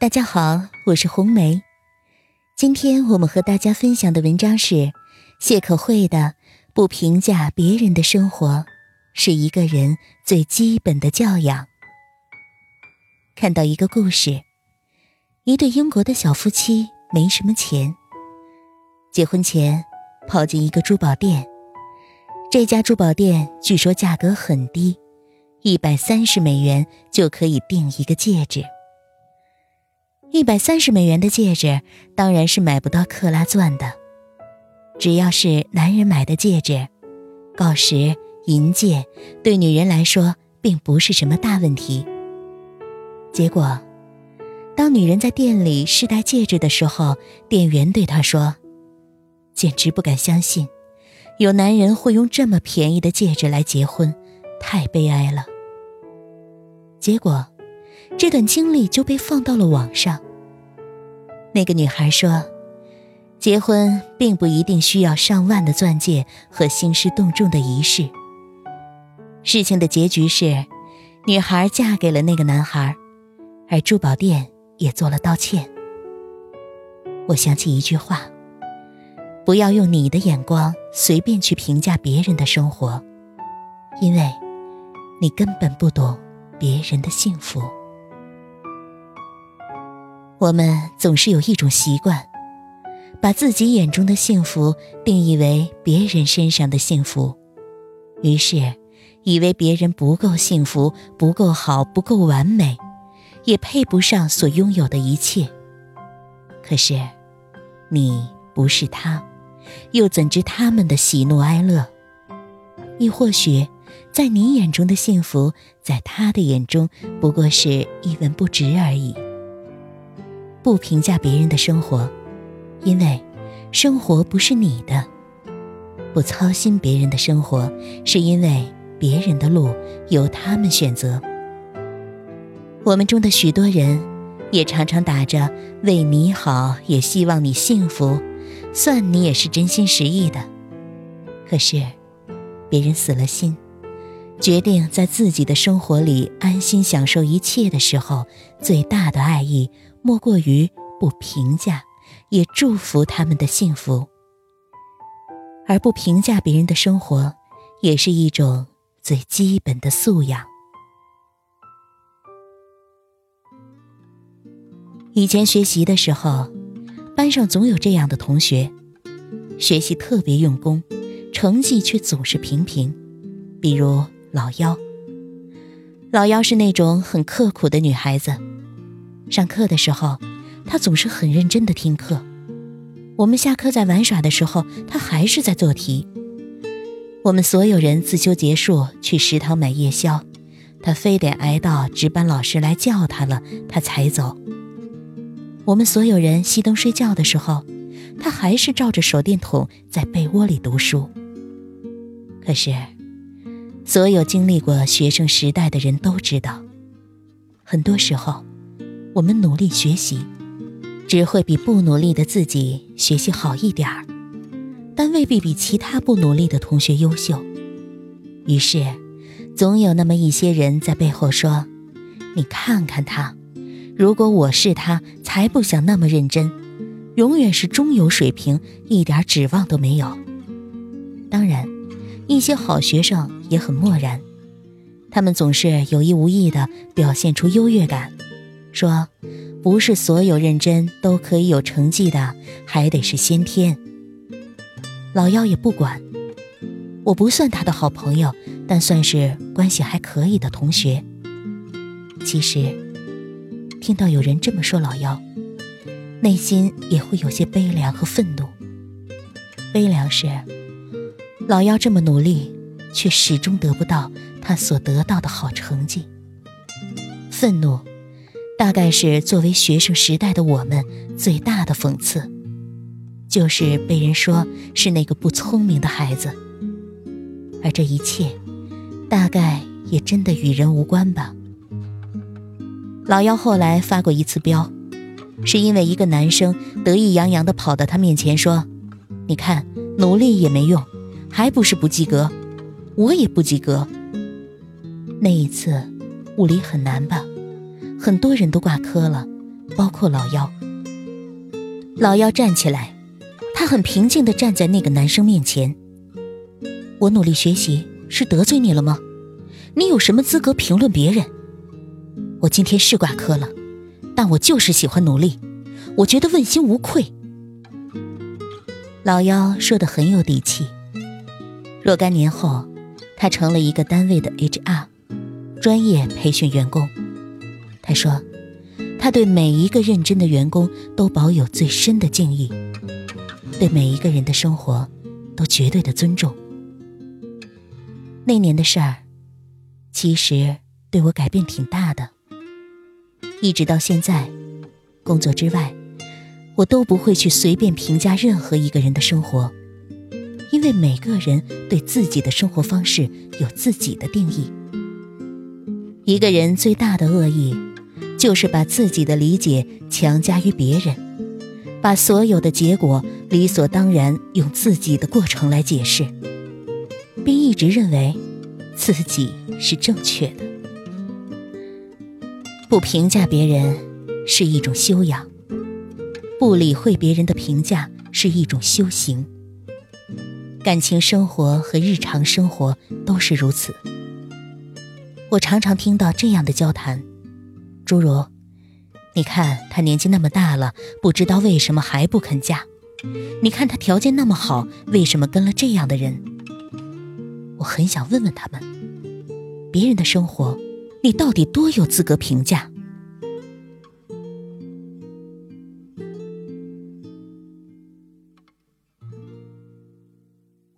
大家好，我是红梅。今天我们和大家分享的文章是谢可慧的《不评价别人的生活，是一个人最基本的教养》。看到一个故事，一对英国的小夫妻没什么钱，结婚前跑进一个珠宝店，这家珠宝店据说价格很低，一百三十美元就可以订一个戒指。一百三十美元的戒指当然是买不到克拉钻的。只要是男人买的戒指，锆石、银戒对女人来说并不是什么大问题。结果，当女人在店里试戴戒指的时候，店员对她说：“简直不敢相信，有男人会用这么便宜的戒指来结婚，太悲哀了。”结果。这段经历就被放到了网上。那个女孩说：“结婚并不一定需要上万的钻戒和兴师动众的仪式。”事情的结局是，女孩嫁给了那个男孩，而珠宝店也做了道歉。我想起一句话：“不要用你的眼光随便去评价别人的生活，因为，你根本不懂别人的幸福。”我们总是有一种习惯，把自己眼中的幸福定义为别人身上的幸福，于是以为别人不够幸福、不够好、不够完美，也配不上所拥有的一切。可是，你不是他，又怎知他们的喜怒哀乐？亦或许，在你眼中的幸福，在他的眼中不过是一文不值而已。不评价别人的生活，因为生活不是你的；不操心别人的生活，是因为别人的路由他们选择。我们中的许多人，也常常打着“为你好，也希望你幸福”，算你也是真心实意的。可是，别人死了心，决定在自己的生活里安心享受一切的时候，最大的爱意。莫过于不评价，也祝福他们的幸福，而不评价别人的生活，也是一种最基本的素养。以前学习的时候，班上总有这样的同学，学习特别用功，成绩却总是平平。比如老幺，老幺是那种很刻苦的女孩子。上课的时候，她总是很认真的听课。我们下课在玩耍的时候，她还是在做题。我们所有人自修结束去食堂买夜宵，他非得挨到值班老师来叫他了，他才走。我们所有人熄灯睡觉的时候，他还是照着手电筒在被窝里读书。可是，所有经历过学生时代的人都知道，很多时候。我们努力学习，只会比不努力的自己学习好一点儿，但未必比其他不努力的同学优秀。于是，总有那么一些人在背后说：“你看看他，如果我是他，才不想那么认真，永远是中游水平，一点指望都没有。”当然，一些好学生也很漠然，他们总是有意无意地表现出优越感。说，不是所有认真都可以有成绩的，还得是先天。老幺也不管，我不算他的好朋友，但算是关系还可以的同学。其实，听到有人这么说老幺，内心也会有些悲凉和愤怒。悲凉是，老幺这么努力，却始终得不到他所得到的好成绩。愤怒。大概是作为学生时代的我们最大的讽刺，就是被人说是那个不聪明的孩子。而这一切，大概也真的与人无关吧。老幺后来发过一次飙，是因为一个男生得意洋洋地跑到他面前说：“你看，努力也没用，还不是不及格，我也不及格。”那一次，物理很难吧？很多人都挂科了，包括老幺。老幺站起来，他很平静地站在那个男生面前。我努力学习是得罪你了吗？你有什么资格评论别人？我今天是挂科了，但我就是喜欢努力，我觉得问心无愧。老幺说的很有底气。若干年后，他成了一个单位的 HR，专业培训员工。他说：“他对每一个认真的员工都保有最深的敬意，对每一个人的生活都绝对的尊重。”那年的事儿，其实对我改变挺大的。一直到现在，工作之外，我都不会去随便评价任何一个人的生活，因为每个人对自己的生活方式有自己的定义。一个人最大的恶意。就是把自己的理解强加于别人，把所有的结果理所当然用自己的过程来解释，并一直认为自己是正确的。不评价别人是一种修养，不理会别人的评价是一种修行。感情生活和日常生活都是如此。我常常听到这样的交谈。诸如，你看他年纪那么大了，不知道为什么还不肯嫁？你看他条件那么好，为什么跟了这样的人？我很想问问他们，别人的生活，你到底多有资格评价？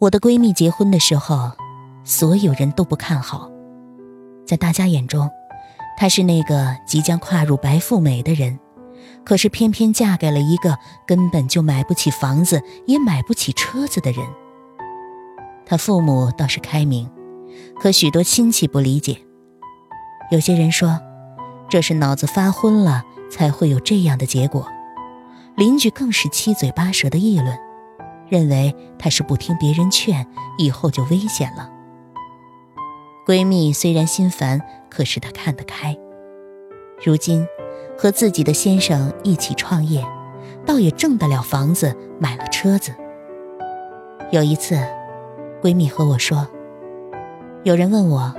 我的闺蜜结婚的时候，所有人都不看好，在大家眼中。她是那个即将跨入白富美的人，可是偏偏嫁给了一个根本就买不起房子也买不起车子的人。她父母倒是开明，可许多亲戚不理解。有些人说，这是脑子发昏了才会有这样的结果。邻居更是七嘴八舌的议论，认为她是不听别人劝，以后就危险了。闺蜜虽然心烦。可是她看得开，如今和自己的先生一起创业，倒也挣得了房子，买了车子。有一次，闺蜜和我说：“有人问我，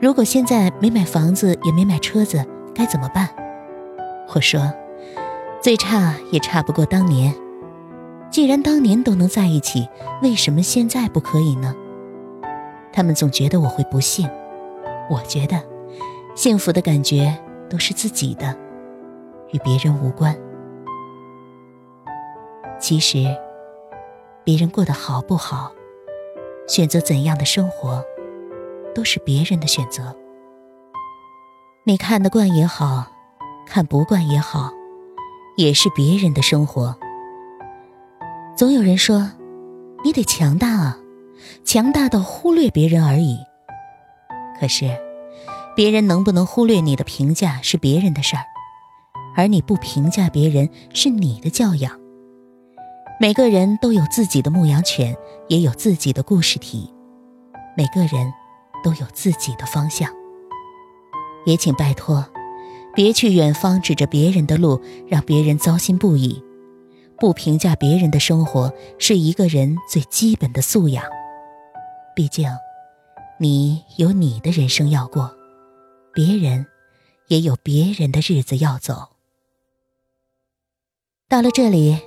如果现在没买房子也没买车子，该怎么办？”我说：“最差也差不过当年。既然当年都能在一起，为什么现在不可以呢？”他们总觉得我会不幸。我觉得，幸福的感觉都是自己的，与别人无关。其实，别人过得好不好，选择怎样的生活，都是别人的选择。你看得惯也好，看不惯也好，也是别人的生活。总有人说，你得强大啊，强大到忽略别人而已。可是，别人能不能忽略你的评价是别人的事儿，而你不评价别人是你的教养。每个人都有自己的牧羊犬，也有自己的故事体，每个人都有自己的方向。也请拜托，别去远方指着别人的路，让别人糟心不已。不评价别人的生活，是一个人最基本的素养。毕竟。你有你的人生要过，别人也有别人的日子要走。到了这里，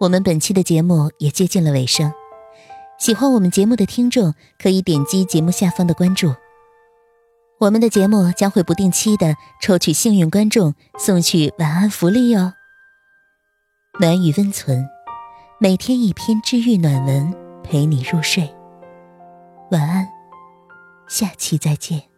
我们本期的节目也接近了尾声。喜欢我们节目的听众可以点击节目下方的关注，我们的节目将会不定期的抽取幸运观众送去晚安福利哦。暖与温存，每天一篇治愈暖文陪你入睡，晚安。下期再见。